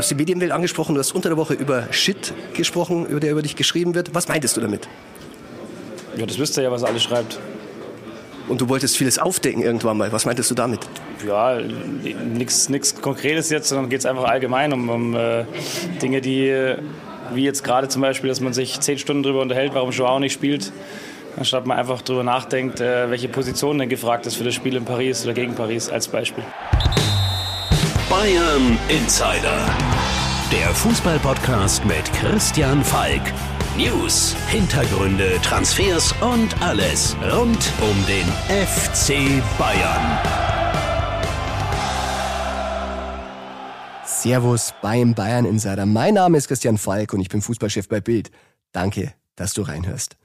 hast die Medienwelt angesprochen, du hast unter der Woche über Shit gesprochen, über der über dich geschrieben wird. Was meintest du damit? Ja, das wisst ihr ja, was er alles schreibt. Und du wolltest vieles aufdecken irgendwann mal. Was meintest du damit? Ja, nichts Konkretes jetzt, sondern geht es einfach allgemein um, um äh, Dinge, die, wie jetzt gerade zum Beispiel, dass man sich zehn Stunden darüber unterhält, warum Joao nicht spielt, anstatt man einfach darüber nachdenkt, äh, welche Position denn gefragt ist für das Spiel in Paris oder gegen Paris als Beispiel. Bayern Insider, der Fußballpodcast mit Christian Falk. News, Hintergründe, Transfers und alles rund um den FC Bayern. Servus beim Bayern Insider. Mein Name ist Christian Falk und ich bin Fußballchef bei Bild. Danke, dass du reinhörst.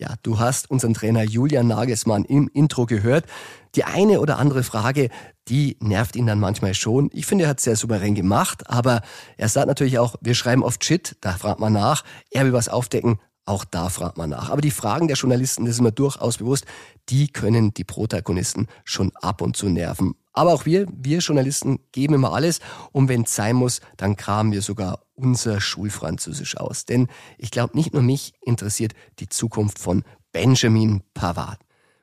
Ja, du hast unseren Trainer Julian Nagelsmann im Intro gehört. Die eine oder andere Frage, die nervt ihn dann manchmal schon. Ich finde, er hat es sehr souverän gemacht, aber er sagt natürlich auch, wir schreiben oft Shit, da fragt man nach. Er will was aufdecken, auch da fragt man nach. Aber die Fragen der Journalisten, das ist mir durchaus bewusst, die können die Protagonisten schon ab und zu nerven. Aber auch wir, wir Journalisten geben immer alles und wenn es sein muss, dann kramen wir sogar unser Schulfranzösisch aus. Denn ich glaube, nicht nur mich interessiert die Zukunft von Benjamin Pavard.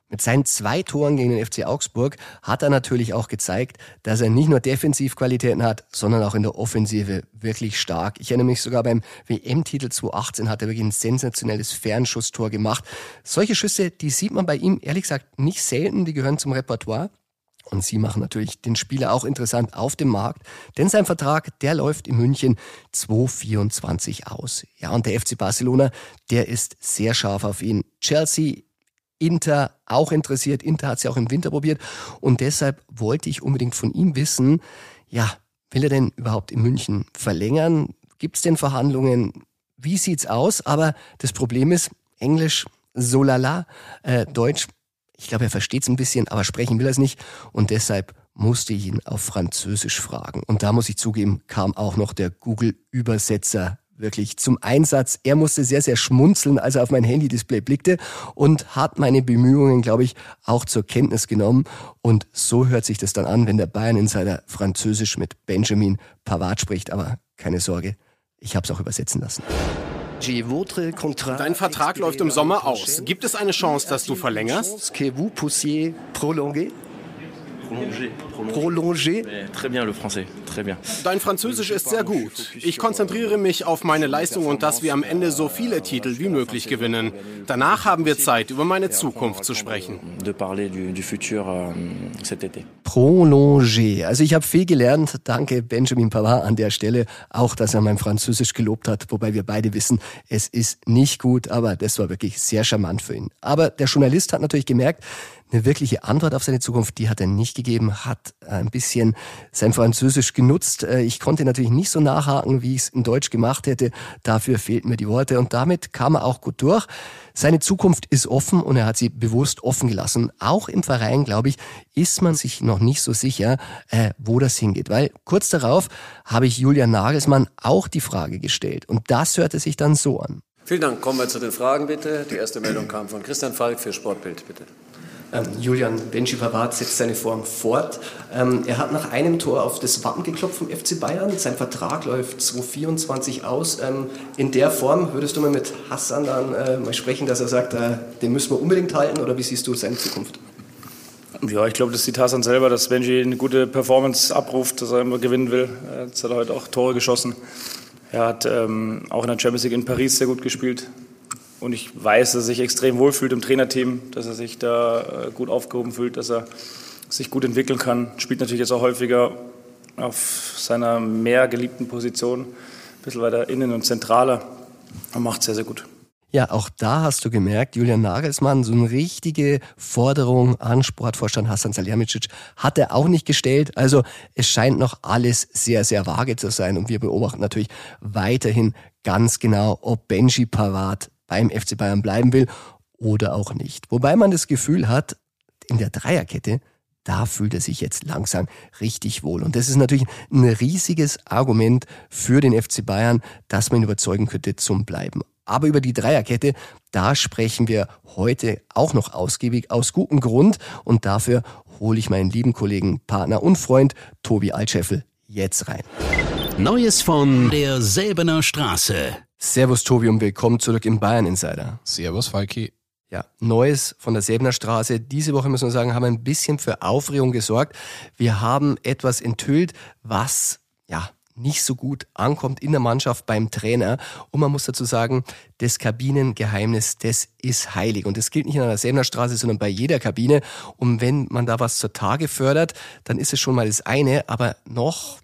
Mit seinen zwei Toren gegen den FC Augsburg hat er natürlich auch gezeigt, dass er nicht nur Defensivqualitäten hat, sondern auch in der Offensive wirklich stark. Ich erinnere mich sogar beim WM-Titel 2018 hat er wirklich ein sensationelles Fernschusstor gemacht. Solche Schüsse, die sieht man bei ihm ehrlich gesagt nicht selten, die gehören zum Repertoire. Und sie machen natürlich den Spieler auch interessant auf dem Markt, denn sein Vertrag, der läuft in München 2024 aus. Ja, und der FC Barcelona, der ist sehr scharf auf ihn. Chelsea, Inter auch interessiert. Inter hat sie auch im Winter probiert. Und deshalb wollte ich unbedingt von ihm wissen, ja, will er denn überhaupt in München verlängern? Gibt es denn Verhandlungen? Wie sieht's aus? Aber das Problem ist, Englisch, so lala, äh, Deutsch ich glaube, er versteht es ein bisschen, aber sprechen will er es nicht. Und deshalb musste ich ihn auf Französisch fragen. Und da muss ich zugeben, kam auch noch der Google-Übersetzer wirklich zum Einsatz. Er musste sehr, sehr schmunzeln, als er auf mein Handy-Display blickte und hat meine Bemühungen, glaube ich, auch zur Kenntnis genommen. Und so hört sich das dann an, wenn der Bayern-Insider Französisch mit Benjamin Pavard spricht. Aber keine Sorge, ich habe es auch übersetzen lassen. Dein Vertrag läuft im Sommer aus. Gibt es eine Chance, dass du verlängerst? Prolonger. Prolonger. Très bien le français, très bien. Dein Französisch ist sehr gut. Ich konzentriere mich auf meine Leistung und dass wir am Ende so viele Titel wie möglich gewinnen. Danach haben wir Zeit, über meine Zukunft zu sprechen. De parler du, du futur euh, cet été. Prolonger. Also ich habe viel gelernt. Danke Benjamin Pavard an der Stelle. Auch, dass er mein Französisch gelobt hat. Wobei wir beide wissen, es ist nicht gut, aber das war wirklich sehr charmant für ihn. Aber der Journalist hat natürlich gemerkt, eine wirkliche Antwort auf seine Zukunft, die hat er nicht gegeben, hat ein bisschen sein Französisch genutzt. Äh, ich konnte natürlich nicht so nachhaken, wie ich es in Deutsch gemacht hätte. Dafür fehlten mir die Worte und damit kam er auch gut durch. Seine Zukunft ist offen und er hat sie bewusst offen gelassen. Auch im Verein, glaube ich, ist man sich noch nicht so sicher, äh, wo das hingeht. Weil kurz darauf habe ich Julian Nagelsmann auch die Frage gestellt und das hörte sich dann so an. Vielen Dank. Kommen wir zu den Fragen bitte. Die erste Meldung kam von Christian Falk für Sportbild, bitte. Ähm, Julian Benji Pavard setzt seine Form fort. Ähm, er hat nach einem Tor auf das Wappen geklopft vom FC Bayern. Sein Vertrag läuft 2024 aus. Ähm, in der Form würdest du mal mit Hassan dann äh, mal sprechen, dass er sagt, äh, den müssen wir unbedingt halten oder wie siehst du seine Zukunft? Ja, ich glaube, das sieht Hassan selber, dass Benji eine gute Performance abruft, dass er immer gewinnen will. Jetzt hat er heute auch Tore geschossen. Er hat ähm, auch in der Champions League in Paris sehr gut gespielt. Und ich weiß, dass er sich extrem wohlfühlt im Trainerteam, dass er sich da äh, gut aufgehoben fühlt, dass er sich gut entwickeln kann. Spielt natürlich jetzt auch häufiger auf seiner mehr geliebten Position, ein bisschen weiter innen und zentraler und macht sehr, sehr gut. Ja, auch da hast du gemerkt, Julian Nagelsmann, so eine richtige Forderung an Sportvorstand Hassan Salihamidzic hat er auch nicht gestellt. Also es scheint noch alles sehr, sehr vage zu sein und wir beobachten natürlich weiterhin ganz genau, ob Benji Pavard beim FC Bayern bleiben will oder auch nicht. Wobei man das Gefühl hat, in der Dreierkette, da fühlt er sich jetzt langsam richtig wohl. Und das ist natürlich ein riesiges Argument für den FC Bayern, dass man ihn überzeugen könnte zum Bleiben. Aber über die Dreierkette, da sprechen wir heute auch noch ausgiebig aus gutem Grund. Und dafür hole ich meinen lieben Kollegen, Partner und Freund Tobi Altscheffel jetzt rein. Neues von der Säbener Straße. Servus Tobi und willkommen zurück im Bayern Insider. Servus Falki. Ja, Neues von der Säbener Straße. Diese Woche müssen wir sagen, haben ein bisschen für Aufregung gesorgt. Wir haben etwas enthüllt, was ja nicht so gut ankommt in der Mannschaft beim Trainer. Und man muss dazu sagen, das Kabinengeheimnis, das ist heilig. Und das gilt nicht an der Säbener Straße, sondern bei jeder Kabine. Und wenn man da was zur Tage fördert, dann ist es schon mal das eine. Aber noch,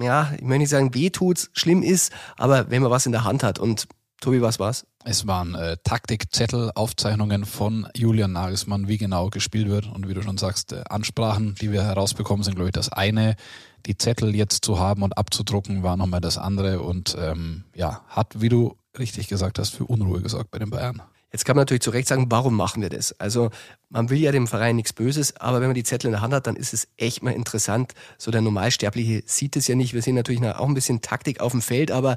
ja, ich möchte nicht sagen, weh tut's, schlimm ist, aber wenn man was in der Hand hat. Und Tobi, was war's? Es waren äh, Taktikzettel, Aufzeichnungen von Julian Nagelsmann, wie genau gespielt wird. Und wie du schon sagst, äh, Ansprachen, die wir herausbekommen, sind, glaube ich, das eine. Die Zettel jetzt zu haben und abzudrucken, war nochmal das andere. Und ähm, ja, hat, wie du richtig gesagt hast, für Unruhe gesorgt bei den Bayern. Jetzt kann man natürlich zu Recht sagen, warum machen wir das? Also man will ja dem Verein nichts Böses, aber wenn man die Zettel in der Hand hat, dann ist es echt mal interessant. So der Normalsterbliche sieht es ja nicht. Wir sehen natürlich auch ein bisschen Taktik auf dem Feld, aber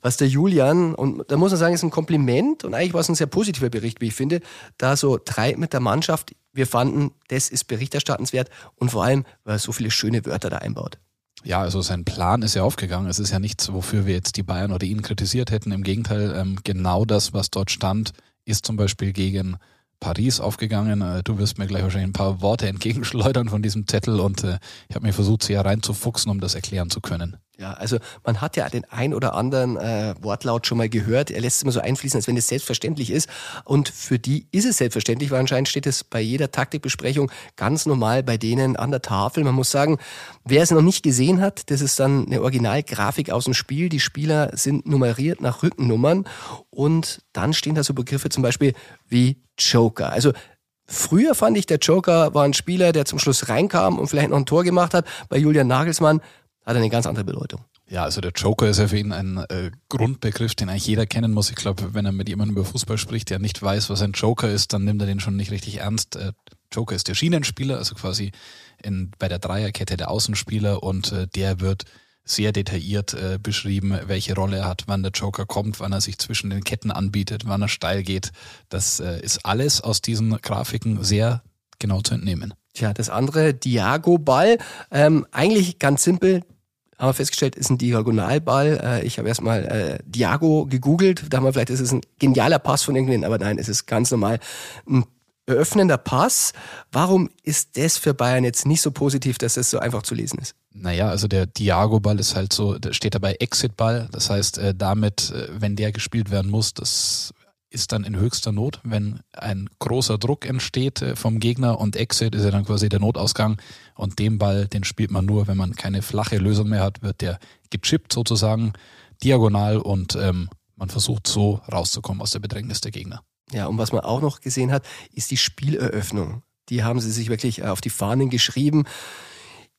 was der Julian, und da muss man sagen, ist ein Kompliment und eigentlich war es ein sehr positiver Bericht, wie ich finde, da so treibt mit der Mannschaft. Wir fanden, das ist berichterstattenswert und vor allem, weil er so viele schöne Wörter da einbaut. Ja, also sein Plan ist ja aufgegangen. Es ist ja nichts, wofür wir jetzt die Bayern oder ihn kritisiert hätten. Im Gegenteil, ähm, genau das, was dort stand, ist zum Beispiel gegen Paris aufgegangen. Äh, du wirst mir gleich wahrscheinlich ein paar Worte entgegenschleudern von diesem Zettel und äh, ich habe mir versucht, sie hereinzufuchsen, um das erklären zu können. Ja, also man hat ja den ein oder anderen äh, Wortlaut schon mal gehört. Er lässt es immer so einfließen, als wenn es selbstverständlich ist. Und für die ist es selbstverständlich, weil anscheinend steht es bei jeder Taktikbesprechung ganz normal bei denen an der Tafel. Man muss sagen, wer es noch nicht gesehen hat, das ist dann eine Originalgrafik aus dem Spiel. Die Spieler sind nummeriert nach Rückennummern und dann stehen da so Begriffe zum Beispiel wie Joker. Also Früher fand ich, der Joker war ein Spieler, der zum Schluss reinkam und vielleicht noch ein Tor gemacht hat. Bei Julian Nagelsmann hat eine ganz andere Bedeutung. Ja, also der Joker ist ja für ihn ein äh, Grundbegriff, den eigentlich jeder kennen muss. Ich glaube, wenn er mit jemandem über Fußball spricht, der nicht weiß, was ein Joker ist, dann nimmt er den schon nicht richtig ernst. Äh, Joker ist der Schienenspieler, also quasi in, bei der Dreierkette der Außenspieler und äh, der wird sehr detailliert äh, beschrieben, welche Rolle er hat, wann der Joker kommt, wann er sich zwischen den Ketten anbietet, wann er steil geht. Das äh, ist alles aus diesen Grafiken sehr genau zu entnehmen. Tja, das andere, Diago-Ball, ähm, eigentlich ganz simpel, haben wir festgestellt, ist ein Diagonalball. Äh, ich habe erstmal äh, Diago gegoogelt, da haben wir vielleicht, ist es ein genialer Pass von irgendwen, aber nein, es ist ganz normal ein eröffnender Pass. Warum ist das für Bayern jetzt nicht so positiv, dass das so einfach zu lesen ist? Naja, also der Diago-Ball ist halt so, steht dabei Exit-Ball. Das heißt, äh, damit, äh, wenn der gespielt werden muss, das ist dann in höchster Not, wenn ein großer Druck entsteht äh, vom Gegner und Exit ist ja dann quasi der Notausgang und den Ball, den spielt man nur, wenn man keine flache Lösung mehr hat, wird der gechippt sozusagen diagonal und ähm, man versucht so rauszukommen aus der Bedrängnis der Gegner. Ja, und was man auch noch gesehen hat, ist die Spieleröffnung. Die haben sie sich wirklich auf die Fahnen geschrieben.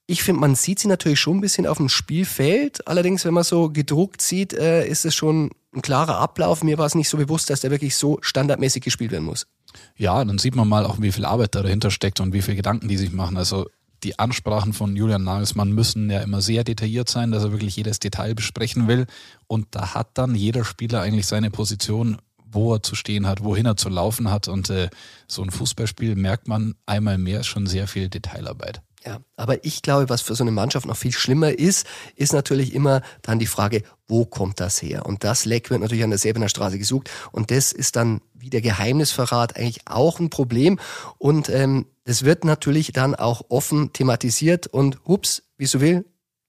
Ich finde, man sieht sie natürlich schon ein bisschen auf dem Spielfeld. Allerdings, wenn man so gedruckt sieht, äh, ist es schon ein klarer Ablauf. Mir war es nicht so bewusst, dass der wirklich so standardmäßig gespielt werden muss. Ja, dann sieht man mal auch, wie viel Arbeit da dahinter steckt und wie viele Gedanken die sich machen. Also die Ansprachen von Julian Nagelsmann müssen ja immer sehr detailliert sein, dass er wirklich jedes Detail besprechen will. Und da hat dann jeder Spieler eigentlich seine Position, wo er zu stehen hat, wohin er zu laufen hat. Und äh, so ein Fußballspiel merkt man einmal mehr schon sehr viel Detailarbeit. Ja, aber ich glaube, was für so eine Mannschaft noch viel schlimmer ist, ist natürlich immer dann die Frage, wo kommt das her? Und das Leck wird natürlich an der Säbener Straße gesucht. Und das ist dann wie der Geheimnisverrat eigentlich auch ein Problem. Und ähm, das wird natürlich dann auch offen thematisiert und hups, wie so will,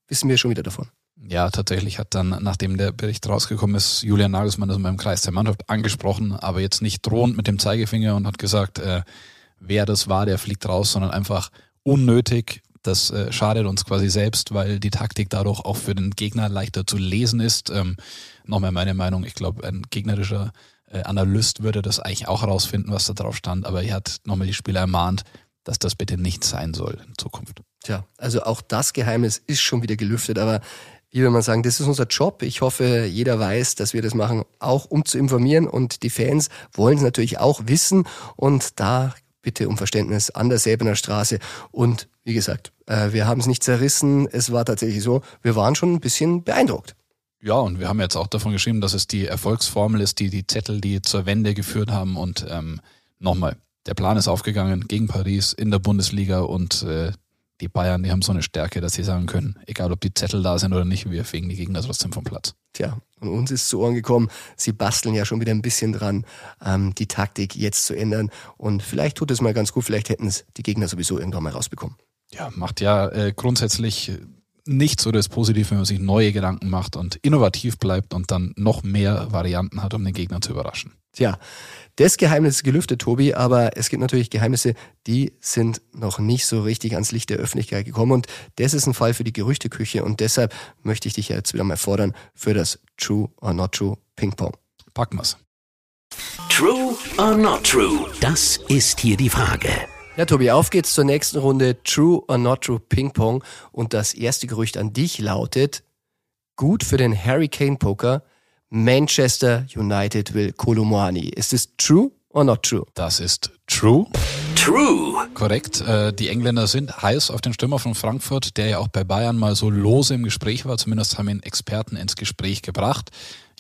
wissen wir schon wieder davon. Ja, tatsächlich hat dann, nachdem der Bericht rausgekommen ist, Julian Nagelsmann das beim Kreis der Mannschaft angesprochen, aber jetzt nicht drohend mit dem Zeigefinger und hat gesagt, äh, wer das war, der fliegt raus, sondern einfach unnötig. Das äh, schadet uns quasi selbst, weil die Taktik dadurch auch für den Gegner leichter zu lesen ist. Ähm, Nochmal meine Meinung, ich glaube, ein gegnerischer äh, Analyst würde das eigentlich auch herausfinden, was da drauf stand, aber er hat nochmal die Spieler ermahnt, dass das bitte nicht sein soll in Zukunft. Tja, also auch das Geheimnis ist schon wieder gelüftet, aber wie will man sagen, das ist unser Job. Ich hoffe, jeder weiß, dass wir das machen, auch um zu informieren und die Fans wollen es natürlich auch wissen und da bitte um Verständnis an der Säbener Straße. Und wie gesagt, äh, wir haben es nicht zerrissen. Es war tatsächlich so, wir waren schon ein bisschen beeindruckt. Ja, und wir haben jetzt auch davon geschrieben, dass es die Erfolgsformel ist, die die Zettel, die zur Wende geführt haben. Und ähm, nochmal, der Plan ist aufgegangen gegen Paris in der Bundesliga und äh, die Bayern, die haben so eine Stärke, dass sie sagen können, egal ob die Zettel da sind oder nicht, wir fegen die Gegner trotzdem vom Platz. Tja, und uns ist zu Ohren gekommen, sie basteln ja schon wieder ein bisschen dran, ähm, die Taktik jetzt zu ändern. Und vielleicht tut es mal ganz gut, vielleicht hätten es die Gegner sowieso irgendwann mal rausbekommen. Ja, macht ja äh, grundsätzlich nichts oder ist positiv, wenn man sich neue Gedanken macht und innovativ bleibt und dann noch mehr Varianten hat, um den Gegner zu überraschen. Tja, das Geheimnis ist gelüftet, Tobi, aber es gibt natürlich Geheimnisse, die sind noch nicht so richtig ans Licht der Öffentlichkeit gekommen und das ist ein Fall für die Gerüchteküche und deshalb möchte ich dich jetzt wieder mal fordern für das True or Not True Ping Pong. Packen wir's. True or not true? Das ist hier die Frage. Ja, Tobi, auf geht's zur nächsten Runde True or Not True Ping Pong und das erste Gerücht an dich lautet, gut für den Hurricane Poker, Manchester United will Kolomani. Ist es true or not true? Das ist true. True. Korrekt. Äh, die Engländer sind heiß auf den Stürmer von Frankfurt, der ja auch bei Bayern mal so lose im Gespräch war. Zumindest haben ihn Experten ins Gespräch gebracht.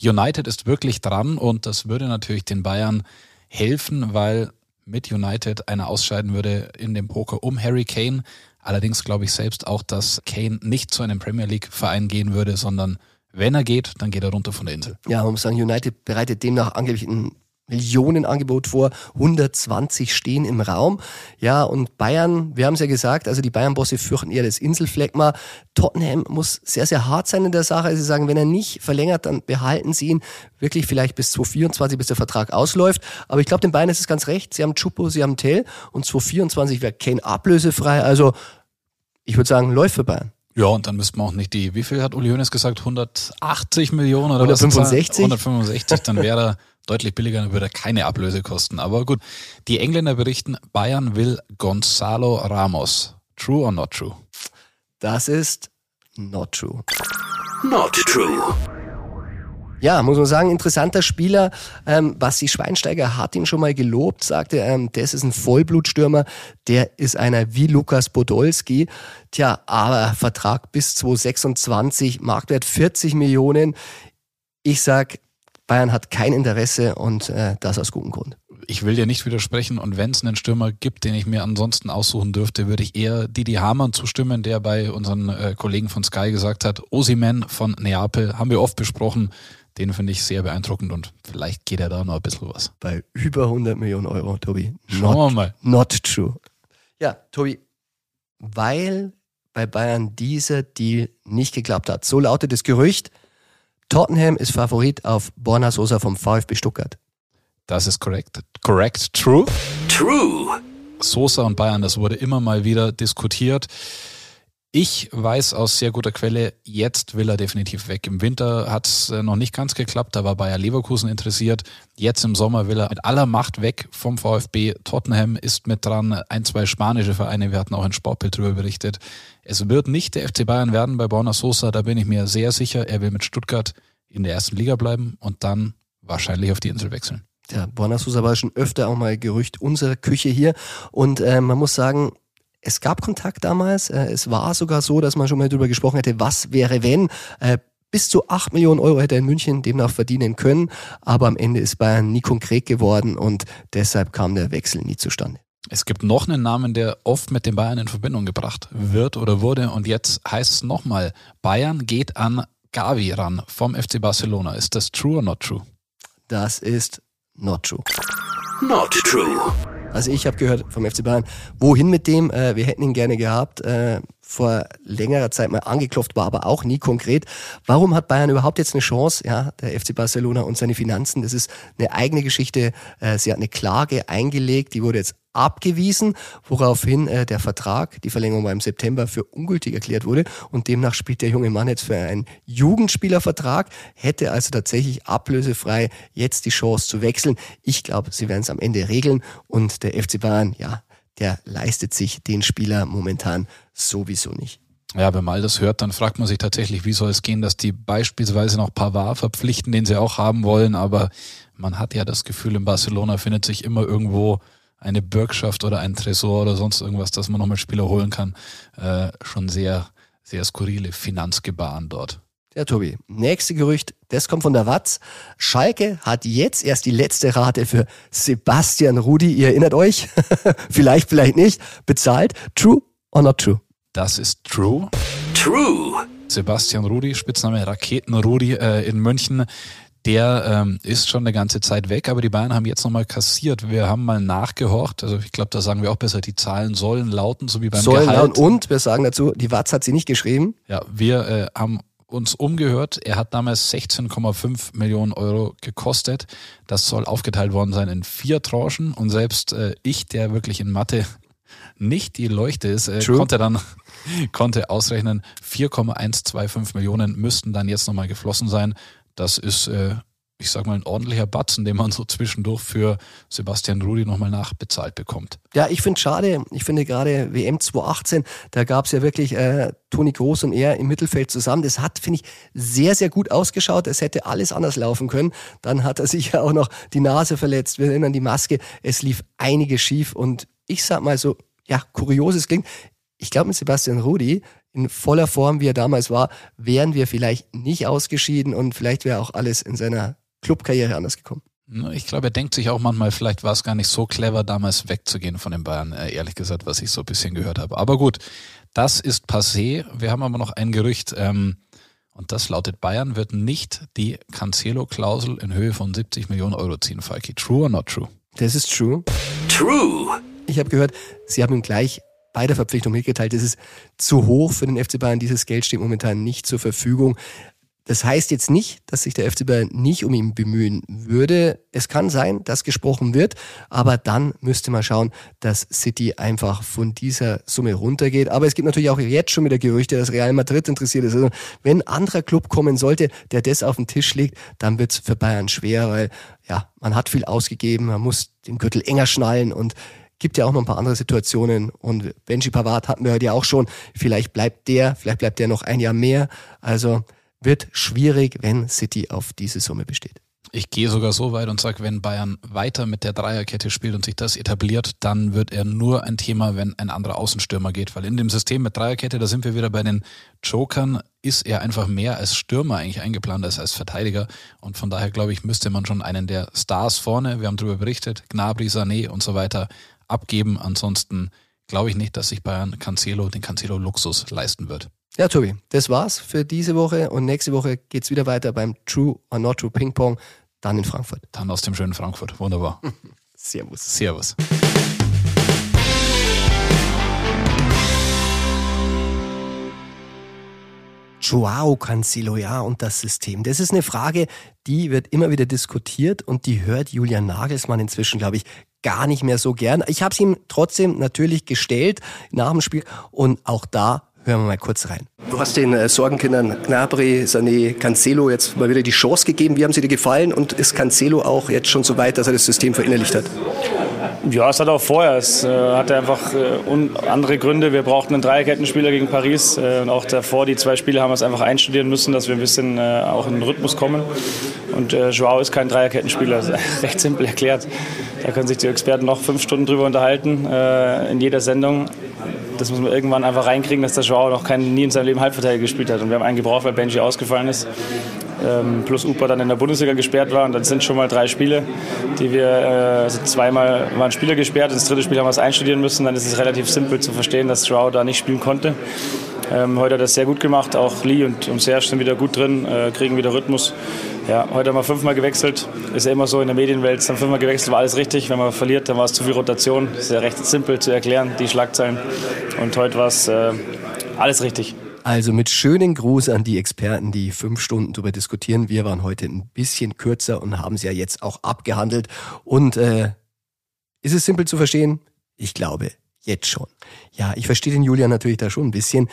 United ist wirklich dran und das würde natürlich den Bayern helfen, weil mit United einer ausscheiden würde in dem Poker um Harry Kane. Allerdings glaube ich selbst auch, dass Kane nicht zu einem Premier League Verein gehen würde, sondern wenn er geht, dann geht er runter von der Insel. Ja, man muss sagen, United bereitet demnach angeblich ein Millionenangebot vor, 120 stehen im Raum. Ja, und Bayern, wir haben es ja gesagt, also die Bayern-Bosse fürchten eher das Inselfleckma. Tottenham muss sehr, sehr hart sein in der Sache. Sie sagen, wenn er nicht verlängert, dann behalten sie ihn wirklich vielleicht bis 2024, bis der Vertrag ausläuft. Aber ich glaube, den Bayern ist es ganz recht. Sie haben Chupo, sie haben Tell und 2024 wäre Kane ablösefrei. Also ich würde sagen, läuft für Bayern. Ja, und dann müsste man auch nicht die, wie viel hat Uli Hoeneß gesagt? 180 Millionen oder 165? was? 165, dann wäre er deutlich billiger, dann würde er keine Ablöse kosten. Aber gut, die Engländer berichten, Bayern will Gonzalo Ramos. True or not true? Das ist not true. Not true. Ja, muss man sagen, interessanter Spieler. Ähm, Basti Schweinsteiger hat ihn schon mal gelobt, sagte, ähm, das ist ein Vollblutstürmer, der ist einer wie Lukas Podolski. Tja, aber Vertrag bis 2026, Marktwert 40 Millionen. Ich sag, Bayern hat kein Interesse und äh, das aus gutem Grund. Ich will dir nicht widersprechen und wenn es einen Stürmer gibt, den ich mir ansonsten aussuchen dürfte, würde ich eher Didi Hamann zustimmen, der bei unseren äh, Kollegen von Sky gesagt hat, Osiman von Neapel, haben wir oft besprochen, den finde ich sehr beeindruckend und vielleicht geht er da noch ein bisschen was. Bei über 100 Millionen Euro, Tobi. Schauen wir mal. Not true. Ja, Tobi, weil bei Bayern dieser Deal nicht geklappt hat. So lautet das Gerücht. Tottenham ist Favorit auf Borna Sosa vom VfB Stuttgart. Das ist korrekt. Correct. True. True. Sosa und Bayern, das wurde immer mal wieder diskutiert. Ich weiß aus sehr guter Quelle, jetzt will er definitiv weg. Im Winter hat es noch nicht ganz geklappt, da war Bayer Leverkusen interessiert. Jetzt im Sommer will er mit aller Macht weg vom VfB. Tottenham ist mit dran, ein, zwei spanische Vereine, wir hatten auch ein Sportbild darüber berichtet. Es wird nicht der FC Bayern werden bei Borna Sosa, da bin ich mir sehr sicher. Er will mit Stuttgart in der ersten Liga bleiben und dann wahrscheinlich auf die Insel wechseln. Ja, Borna Sosa war schon öfter auch mal Gerücht unserer Küche hier und äh, man muss sagen, es gab Kontakt damals. Äh, es war sogar so, dass man schon mal darüber gesprochen hätte, was wäre, wenn. Äh, bis zu 8 Millionen Euro hätte er in München demnach verdienen können, aber am Ende ist Bayern nie konkret geworden und deshalb kam der Wechsel nie zustande. Es gibt noch einen Namen, der oft mit den Bayern in Verbindung gebracht wird oder wurde und jetzt heißt es nochmal, Bayern geht an Gavi ran vom FC Barcelona. Ist das true or not true? Das ist not true. Not true. Also ich habe gehört vom FC Bayern, wohin mit dem? Äh, wir hätten ihn gerne gehabt. Äh, vor längerer Zeit mal angeklopft, war aber auch nie konkret. Warum hat Bayern überhaupt jetzt eine Chance? Ja, der FC Barcelona und seine Finanzen, das ist eine eigene Geschichte. Äh, sie hat eine Klage eingelegt, die wurde jetzt abgewiesen, woraufhin äh, der Vertrag, die Verlängerung war im September für ungültig erklärt wurde und demnach spielt der junge Mann jetzt für einen Jugendspielervertrag, hätte also tatsächlich ablösefrei jetzt die Chance zu wechseln. Ich glaube, sie werden es am Ende regeln und der FC Bayern, ja, der leistet sich den Spieler momentan sowieso nicht. Ja, wenn man all das hört, dann fragt man sich tatsächlich, wie soll es gehen, dass die beispielsweise noch Pavard verpflichten, den sie auch haben wollen, aber man hat ja das Gefühl, in Barcelona findet sich immer irgendwo eine Bürgschaft oder ein Tresor oder sonst irgendwas, dass man nochmal Spieler holen kann. Äh, schon sehr, sehr skurrile Finanzgebaren dort. Ja, Tobi. Nächste Gerücht, das kommt von der Watz. Schalke hat jetzt erst die letzte Rate für Sebastian Rudi, ihr erinnert euch, vielleicht, vielleicht nicht, bezahlt. True or not true? Das ist true. True. Sebastian Rudi, Spitzname Raketen-Rudi äh, in München, der ähm, ist schon eine ganze Zeit weg, aber die Bayern haben jetzt nochmal kassiert. Wir haben mal nachgehorcht, also ich glaube, da sagen wir auch besser, die Zahlen sollen lauten, so wie beim Sollen Gehalt. lauten und wir sagen dazu, die Watz hat sie nicht geschrieben. Ja, wir äh, haben uns umgehört. Er hat damals 16,5 Millionen Euro gekostet. Das soll aufgeteilt worden sein in vier Tranchen. Und selbst äh, ich, der wirklich in Mathe nicht die Leuchte ist, äh, konnte dann konnte ausrechnen, 4,125 Millionen müssten dann jetzt nochmal geflossen sein. Das ist, äh, ich sag mal, ein ordentlicher Batzen, den man so zwischendurch für Sebastian Rudi nochmal nachbezahlt bekommt. Ja, ich finde schade. Ich finde gerade WM 2018, da gab es ja wirklich äh, Toni Groß und er im Mittelfeld zusammen. Das hat, finde ich, sehr, sehr gut ausgeschaut. Es hätte alles anders laufen können. Dann hat er sich ja auch noch die Nase verletzt. Wir erinnern die Maske. Es lief einiges schief. Und ich sag mal so, ja, kurioses klingt. Ich glaube, mit Sebastian Rudi in voller Form, wie er damals war, wären wir vielleicht nicht ausgeschieden und vielleicht wäre auch alles in seiner Clubkarriere anders gekommen. Ich glaube, er denkt sich auch manchmal, vielleicht war es gar nicht so clever, damals wegzugehen von den Bayern, äh, ehrlich gesagt, was ich so ein bisschen gehört habe. Aber gut, das ist passé. Wir haben aber noch ein Gerücht, ähm, und das lautet, Bayern wird nicht die Cancelo-Klausel in Höhe von 70 Millionen Euro ziehen, Falki. True or not true? Das ist true. True. Ich habe gehört, Sie haben ihm gleich bei der Verpflichtung mitgeteilt, es ist zu hoch für den FC Bayern. Dieses Geld steht momentan nicht zur Verfügung. Das heißt jetzt nicht, dass sich der FC Bayern nicht um ihn bemühen würde. Es kann sein, dass gesprochen wird, aber dann müsste man schauen, dass City einfach von dieser Summe runtergeht. Aber es gibt natürlich auch jetzt schon wieder Gerüchte, dass Real Madrid interessiert ist. Also wenn ein anderer Club kommen sollte, der das auf den Tisch legt, dann wird es für Bayern schwer, weil ja, man hat viel ausgegeben, man muss den Gürtel enger schnallen und gibt ja auch noch ein paar andere Situationen und Benji Pavard hatten wir heute ja auch schon. Vielleicht bleibt der, vielleicht bleibt der noch ein Jahr mehr. Also wird schwierig, wenn City auf diese Summe besteht. Ich gehe sogar so weit und sage, wenn Bayern weiter mit der Dreierkette spielt und sich das etabliert, dann wird er nur ein Thema, wenn ein anderer Außenstürmer geht. Weil in dem System mit Dreierkette, da sind wir wieder bei den Jokern, ist er einfach mehr als Stürmer eigentlich eingeplant als als Verteidiger. Und von daher, glaube ich, müsste man schon einen der Stars vorne, wir haben darüber berichtet, Gnabry, Sané und so weiter, abgeben. Ansonsten glaube ich nicht, dass sich Bayern Cancelo, den Cancelo-Luxus leisten wird. Ja, Tobi, das war's für diese Woche und nächste Woche geht's wieder weiter beim True or Not True Ping Pong, dann in Frankfurt. Dann aus dem schönen Frankfurt. Wunderbar. Servus. Servus. Joao Cancelo, ja, und das System. Das ist eine Frage, die wird immer wieder diskutiert und die hört Julian Nagelsmann inzwischen, glaube ich, gar nicht mehr so gern. Ich habe es ihm trotzdem natürlich gestellt nach dem Spiel und auch da hören wir mal kurz rein. Du hast den äh, Sorgenkindern Gnabry, Sané, Cancelo jetzt mal wieder die Chance gegeben. Wie haben sie dir gefallen und ist Cancelo auch jetzt schon so weit, dass er das System verinnerlicht hat? Ja, es hat auch vorher. Es äh, hatte einfach äh, andere Gründe. Wir brauchten einen Dreierkettenspieler gegen Paris. Äh, und auch davor, die zwei Spiele, haben wir es einfach einstudieren müssen, dass wir ein bisschen äh, auch in den Rhythmus kommen. Und äh, Joao ist kein Dreierkettenspieler. Das ist recht simpel erklärt. Da können sich die Experten noch fünf Stunden drüber unterhalten äh, in jeder Sendung. Das muss man irgendwann einfach reinkriegen, dass der Joao noch kein, nie in seinem Leben Halbverteidiger gespielt hat. Und wir haben einen gebraucht, weil Benji ausgefallen ist. Ähm, plus Upa dann in der Bundesliga gesperrt war. Und dann sind schon mal drei Spiele, die wir, äh, also zweimal waren Spieler gesperrt, ins dritte Spiel haben wir es einstudieren müssen. Dann ist es relativ simpel zu verstehen, dass Joao da nicht spielen konnte. Ähm, heute hat er es sehr gut gemacht, auch Lee und, und Serge sind wieder gut drin, äh, kriegen wieder Rhythmus. Ja, heute haben wir fünfmal gewechselt. Ist ja immer so in der Medienwelt, dann fünfmal gewechselt, war alles richtig. Wenn man verliert, dann war es zu viel Rotation. Ist ja recht simpel zu erklären, die Schlagzeilen. Und heute war es äh, alles richtig. Also mit schönen Gruß an die Experten, die fünf Stunden darüber diskutieren. Wir waren heute ein bisschen kürzer und haben es ja jetzt auch abgehandelt. Und äh, ist es simpel zu verstehen? Ich glaube, jetzt schon. Ja, ich verstehe den Julian natürlich da schon ein bisschen.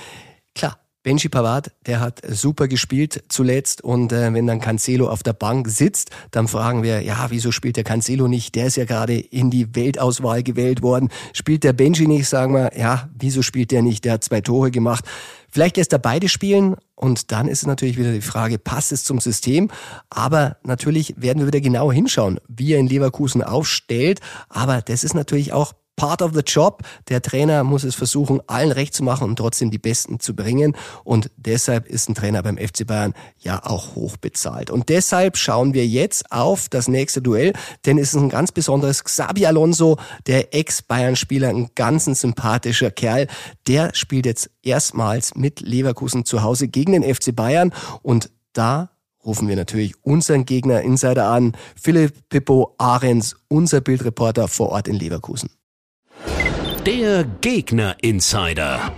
Klar, Benji Pavard, der hat super gespielt zuletzt und äh, wenn dann Cancelo auf der Bank sitzt, dann fragen wir, ja, wieso spielt der Cancelo nicht? Der ist ja gerade in die Weltauswahl gewählt worden. Spielt der Benji nicht? Sagen wir, ja, wieso spielt der nicht? Der hat zwei Tore gemacht. Vielleicht lässt er beide spielen und dann ist natürlich wieder die Frage, passt es zum System? Aber natürlich werden wir wieder genau hinschauen, wie er in Leverkusen aufstellt. Aber das ist natürlich auch part of the job. Der Trainer muss es versuchen, allen recht zu machen und trotzdem die Besten zu bringen. Und deshalb ist ein Trainer beim FC Bayern ja auch hoch bezahlt. Und deshalb schauen wir jetzt auf das nächste Duell, denn es ist ein ganz besonderes Xabi Alonso, der Ex-Bayern-Spieler, ein ganz sympathischer Kerl. Der spielt jetzt erstmals mit Leverkusen zu Hause gegen den FC Bayern und da rufen wir natürlich unseren Gegner Insider an, Philipp Pippo Ahrens, unser Bildreporter vor Ort in Leverkusen. Der Gegner Insider.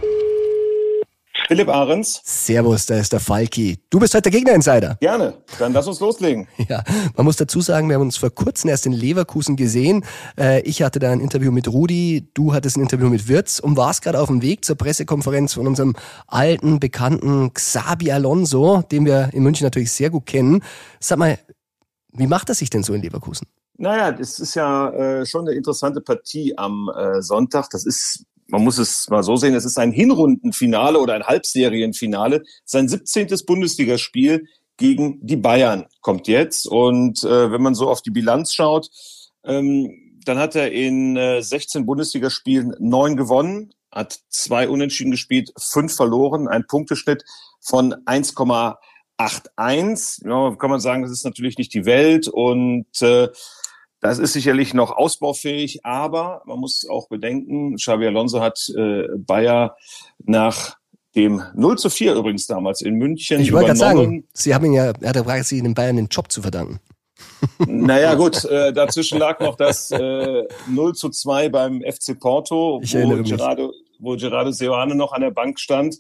Philipp Ahrens. Servus, da ist der Falki. Du bist heute der Gegner-Insider. Gerne, dann lass uns loslegen. Ja, man muss dazu sagen, wir haben uns vor kurzem erst in Leverkusen gesehen. Äh, ich hatte da ein Interview mit Rudi, du hattest ein Interview mit Wirtz und warst gerade auf dem Weg zur Pressekonferenz von unserem alten, bekannten Xabi Alonso, den wir in München natürlich sehr gut kennen. Sag mal, wie macht er sich denn so in Leverkusen? Naja, das ist ja äh, schon eine interessante Partie am äh, Sonntag. Das ist man muss es mal so sehen, es ist ein Hinrundenfinale oder ein Halbserienfinale. Sein 17. Bundesligaspiel gegen die Bayern kommt jetzt. Und äh, wenn man so auf die Bilanz schaut, ähm, dann hat er in äh, 16 Bundesligaspielen neun gewonnen, hat zwei Unentschieden gespielt, fünf verloren, ein Punkteschnitt von 1,81. Ja, kann man sagen, das ist natürlich nicht die Welt und äh, das ist sicherlich noch ausbaufähig, aber man muss auch bedenken, Xabi Alonso hat äh, Bayer nach dem 0 zu 4 übrigens damals in München Ich wollte gerade sagen, Sie haben ihn ja, er hat quasi den Bayern den Job zu verdanken. Naja, gut, äh, dazwischen lag noch das äh, 0 zu 2 beim FC Porto, wo Gerardo, wo Gerardo Seoane noch an der Bank stand.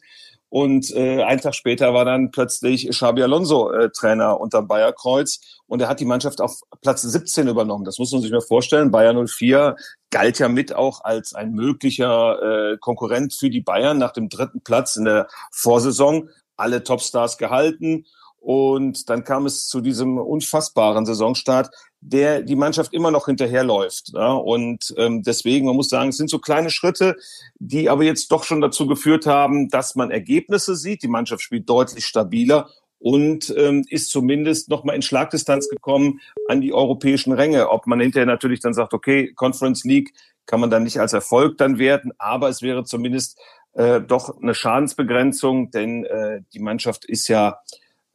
Und äh, einen Tag später war dann plötzlich Xabi Alonso äh, Trainer unter Bayerkreuz und er hat die Mannschaft auf Platz 17 übernommen. Das muss man sich mal vorstellen. Bayern 04 galt ja mit auch als ein möglicher äh, Konkurrent für die Bayern nach dem dritten Platz in der Vorsaison. Alle Topstars gehalten. Und dann kam es zu diesem unfassbaren Saisonstart, der die Mannschaft immer noch hinterherläuft. Ja? Und ähm, deswegen, man muss sagen, es sind so kleine Schritte, die aber jetzt doch schon dazu geführt haben, dass man Ergebnisse sieht. Die Mannschaft spielt deutlich stabiler und ähm, ist zumindest nochmal in Schlagdistanz gekommen an die europäischen Ränge. Ob man hinterher natürlich dann sagt, okay, Conference League kann man dann nicht als Erfolg dann werten, aber es wäre zumindest äh, doch eine Schadensbegrenzung, denn äh, die Mannschaft ist ja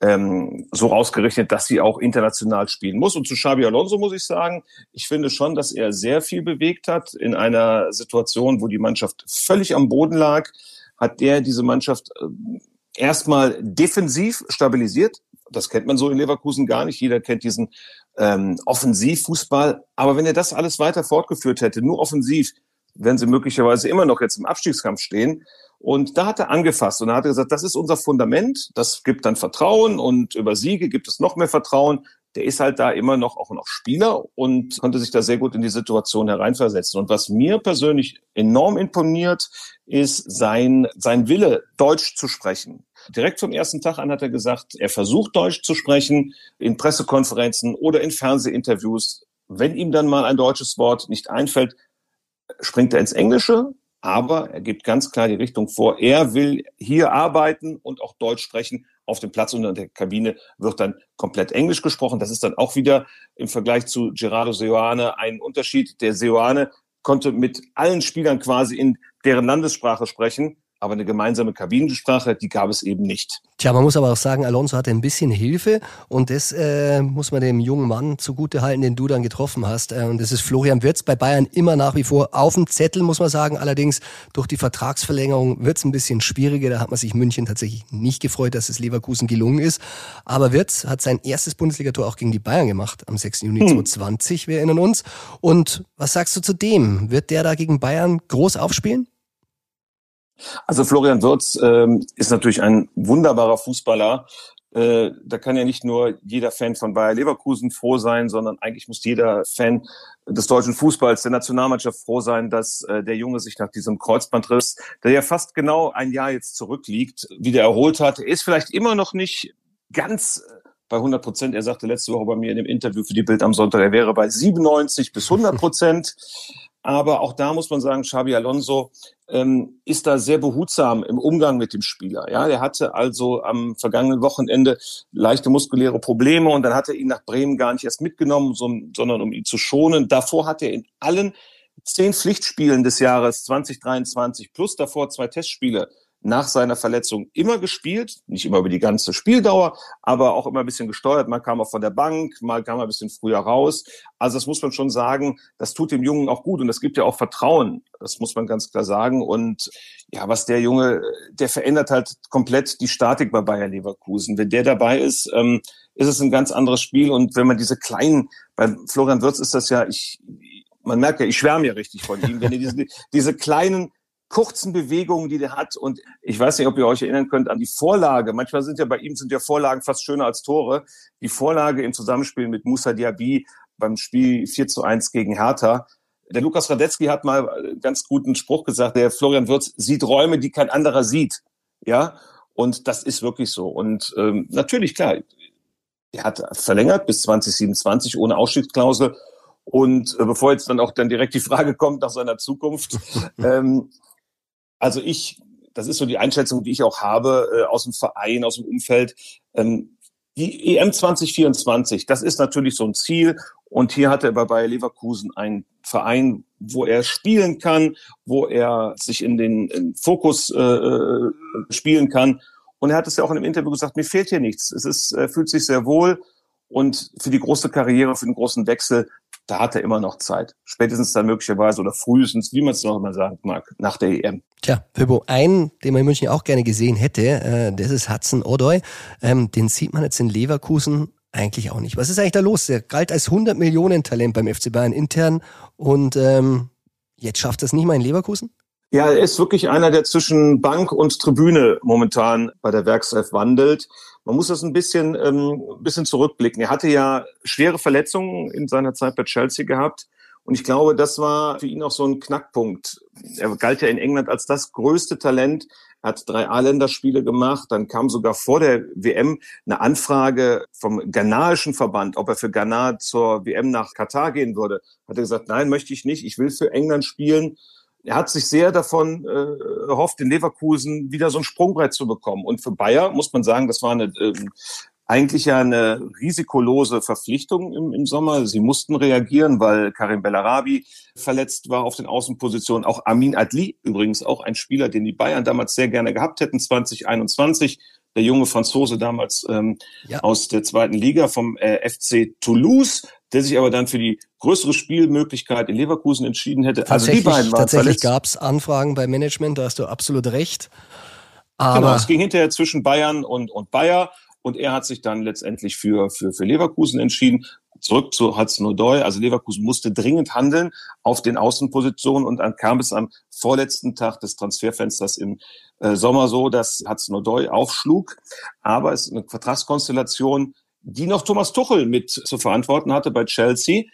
ähm, so ausgerichtet, dass sie auch international spielen muss. Und zu Xabi Alonso muss ich sagen, ich finde schon, dass er sehr viel bewegt hat in einer Situation, wo die Mannschaft völlig am Boden lag, hat der diese Mannschaft äh, erstmal defensiv stabilisiert. Das kennt man so in Leverkusen gar nicht. Jeder kennt diesen ähm, Offensivfußball. Aber wenn er das alles weiter fortgeführt hätte, nur offensiv, wären sie möglicherweise immer noch jetzt im Abstiegskampf stehen. Und da hat er angefasst und er hat gesagt, das ist unser Fundament, das gibt dann Vertrauen und über Siege gibt es noch mehr Vertrauen. Der ist halt da immer noch auch noch Spieler und konnte sich da sehr gut in die Situation hereinversetzen. Und was mir persönlich enorm imponiert, ist sein, sein Wille, Deutsch zu sprechen. Direkt vom ersten Tag an hat er gesagt, er versucht Deutsch zu sprechen in Pressekonferenzen oder in Fernsehinterviews. Wenn ihm dann mal ein deutsches Wort nicht einfällt, springt er ins Englische aber er gibt ganz klar die Richtung vor. Er will hier arbeiten und auch Deutsch sprechen auf dem Platz und in der Kabine wird dann komplett Englisch gesprochen. Das ist dann auch wieder im Vergleich zu Gerardo Seoane ein Unterschied. Der Seoane konnte mit allen Spielern quasi in deren Landessprache sprechen aber eine gemeinsame Kabinensprache, die gab es eben nicht. Tja, man muss aber auch sagen, Alonso hatte ein bisschen Hilfe und das äh, muss man dem jungen Mann zugute halten, den du dann getroffen hast. Äh, und das ist Florian Wirtz bei Bayern immer nach wie vor auf dem Zettel, muss man sagen. Allerdings durch die Vertragsverlängerung wird es ein bisschen schwieriger. Da hat man sich München tatsächlich nicht gefreut, dass es Leverkusen gelungen ist. Aber Wirtz hat sein erstes Bundesligator auch gegen die Bayern gemacht am 6. Juni hm. 2020, wir erinnern uns. Und was sagst du zu dem? Wird der da gegen Bayern groß aufspielen? Also Florian Würz ähm, ist natürlich ein wunderbarer Fußballer. Äh, da kann ja nicht nur jeder Fan von Bayer Leverkusen froh sein, sondern eigentlich muss jeder Fan des deutschen Fußballs, der Nationalmannschaft froh sein, dass äh, der Junge sich nach diesem Kreuzbandriss, der ja fast genau ein Jahr jetzt zurückliegt, wieder erholt hat. Er ist vielleicht immer noch nicht ganz äh, bei 100 Prozent. Er sagte letzte Woche bei mir in dem Interview für die Bild am Sonntag, er wäre bei 97 bis 100 Prozent. Aber auch da muss man sagen, Xabi Alonso ähm, ist da sehr behutsam im Umgang mit dem Spieler. Ja, der hatte also am vergangenen Wochenende leichte muskuläre Probleme und dann hat er ihn nach Bremen gar nicht erst mitgenommen, so, sondern um ihn zu schonen. Davor hat er in allen zehn Pflichtspielen des Jahres 2023 plus davor zwei Testspiele nach seiner Verletzung immer gespielt, nicht immer über die ganze Spieldauer, aber auch immer ein bisschen gesteuert. Man kam auch von der Bank, mal kam er ein bisschen früher raus. Also das muss man schon sagen, das tut dem Jungen auch gut und das gibt ja auch Vertrauen. Das muss man ganz klar sagen. Und ja, was der Junge, der verändert halt komplett die Statik bei Bayer Leverkusen. Wenn der dabei ist, ähm, ist es ein ganz anderes Spiel. Und wenn man diese kleinen, bei Florian Wirtz ist das ja, ich, man merkt ja, ich schwärme ja richtig von ihm, wenn er diese, diese kleinen kurzen Bewegungen, die der hat. Und ich weiß nicht, ob ihr euch erinnern könnt an die Vorlage. Manchmal sind ja bei ihm sind ja Vorlagen fast schöner als Tore. Die Vorlage im Zusammenspiel mit Musa Diaby beim Spiel 4 zu 1 gegen Hertha. Der Lukas Radetzky hat mal einen ganz guten Spruch gesagt, der Florian Wirtz sieht Räume, die kein anderer sieht. Ja, und das ist wirklich so. Und ähm, natürlich, klar, er hat verlängert bis 2027 ohne Ausstiegsklausel. Und äh, bevor jetzt dann auch dann direkt die Frage kommt nach seiner Zukunft, ähm, also ich, das ist so die Einschätzung, die ich auch habe äh, aus dem Verein, aus dem Umfeld. Ähm, die EM 2024, das ist natürlich so ein Ziel. Und hier hat er bei Leverkusen einen Verein, wo er spielen kann, wo er sich in den in Fokus äh, äh spielen kann. Und er hat es ja auch in einem Interview gesagt, mir fehlt hier nichts. Es ist, äh, fühlt sich sehr wohl. Und für die große Karriere, für den großen Wechsel, da hat er immer noch Zeit. Spätestens dann möglicherweise oder frühestens, wie man es noch immer sagen mag, nach der EM. Tja, Pippo, einen, den man in München auch gerne gesehen hätte, äh, das ist Hudson Odoi. Ähm, den sieht man jetzt in Leverkusen eigentlich auch nicht. Was ist eigentlich da los? Der galt als 100 Millionen Talent beim FC Bayern intern und ähm, jetzt schafft er es nicht mal in Leverkusen? Ja, er ist wirklich einer, der zwischen Bank und Tribüne momentan bei der Werkself wandelt. Man muss das ein bisschen, ähm, ein bisschen zurückblicken. Er hatte ja schwere Verletzungen in seiner Zeit bei Chelsea gehabt. Und ich glaube, das war für ihn auch so ein Knackpunkt. Er galt ja in England als das größte Talent, Er hat drei A-Länderspiele gemacht. Dann kam sogar vor der WM eine Anfrage vom ghanaischen Verband, ob er für Ghana zur WM nach Katar gehen würde. Hat er gesagt, nein, möchte ich nicht. Ich will für England spielen er hat sich sehr davon äh, erhofft, in Leverkusen wieder so ein Sprungbrett zu bekommen. Und für Bayer muss man sagen, das war eine äh, eigentlich ja eine risikolose Verpflichtung im, im Sommer. Sie mussten reagieren, weil Karim Bellarabi verletzt war auf den Außenpositionen. Auch Amin Adli, übrigens auch ein Spieler, den die Bayern damals sehr gerne gehabt hätten, 2021 der junge Franzose damals ähm, ja. aus der zweiten Liga vom äh, FC Toulouse, der sich aber dann für die größere Spielmöglichkeit in Leverkusen entschieden hätte. Also die beiden waren Tatsächlich gab es Anfragen beim Management, da hast du absolut recht. Aber genau, es ging hinterher zwischen Bayern und, und Bayer und er hat sich dann letztendlich für, für, für Leverkusen entschieden. Zurück zu Hudson-Odoi. Also Leverkusen musste dringend handeln auf den Außenpositionen und dann kam es am vorletzten Tag des Transferfensters im äh, Sommer so, dass Hudson-Odoi aufschlug. Aber es ist eine Vertragskonstellation, die noch Thomas Tuchel mit zu verantworten hatte bei Chelsea.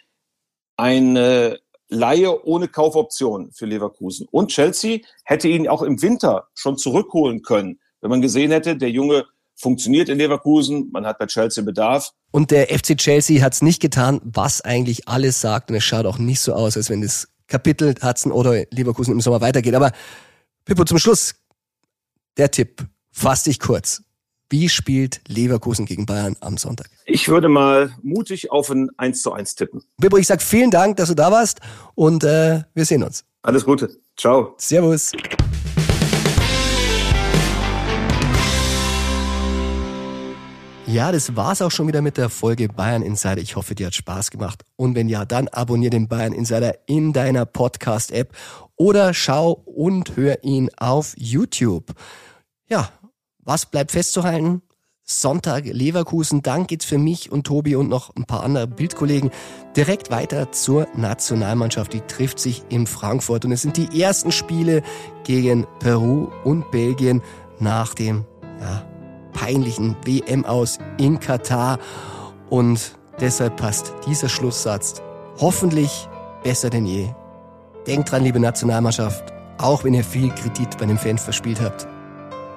Eine Laie ohne Kaufoption für Leverkusen. Und Chelsea hätte ihn auch im Winter schon zurückholen können, wenn man gesehen hätte, der Junge funktioniert in Leverkusen, man hat bei Chelsea Bedarf. Und der FC Chelsea hat es nicht getan, was eigentlich alles sagt. Und es schaut auch nicht so aus, als wenn das Kapitel Hudson oder Leverkusen im Sommer weitergeht. Aber Pippo, zum Schluss der Tipp. Fass dich kurz. Wie spielt Leverkusen gegen Bayern am Sonntag? Ich würde mal mutig auf ein 1 zu 1 tippen. Pippo, ich sag vielen Dank, dass du da warst und äh, wir sehen uns. Alles Gute. Ciao. Servus. Ja, das war's auch schon wieder mit der Folge Bayern Insider. Ich hoffe, dir hat Spaß gemacht. Und wenn ja, dann abonniere den Bayern Insider in deiner Podcast-App oder schau und hör ihn auf YouTube. Ja, was bleibt festzuhalten? Sonntag Leverkusen, dann geht's für mich und Tobi und noch ein paar andere Bildkollegen direkt weiter zur Nationalmannschaft. Die trifft sich in Frankfurt und es sind die ersten Spiele gegen Peru und Belgien nach dem ja, peinlichen WM aus in Katar und deshalb passt dieser Schlusssatz hoffentlich besser denn je. Denkt dran, liebe Nationalmannschaft, auch wenn ihr viel Kredit bei den Fans verspielt habt,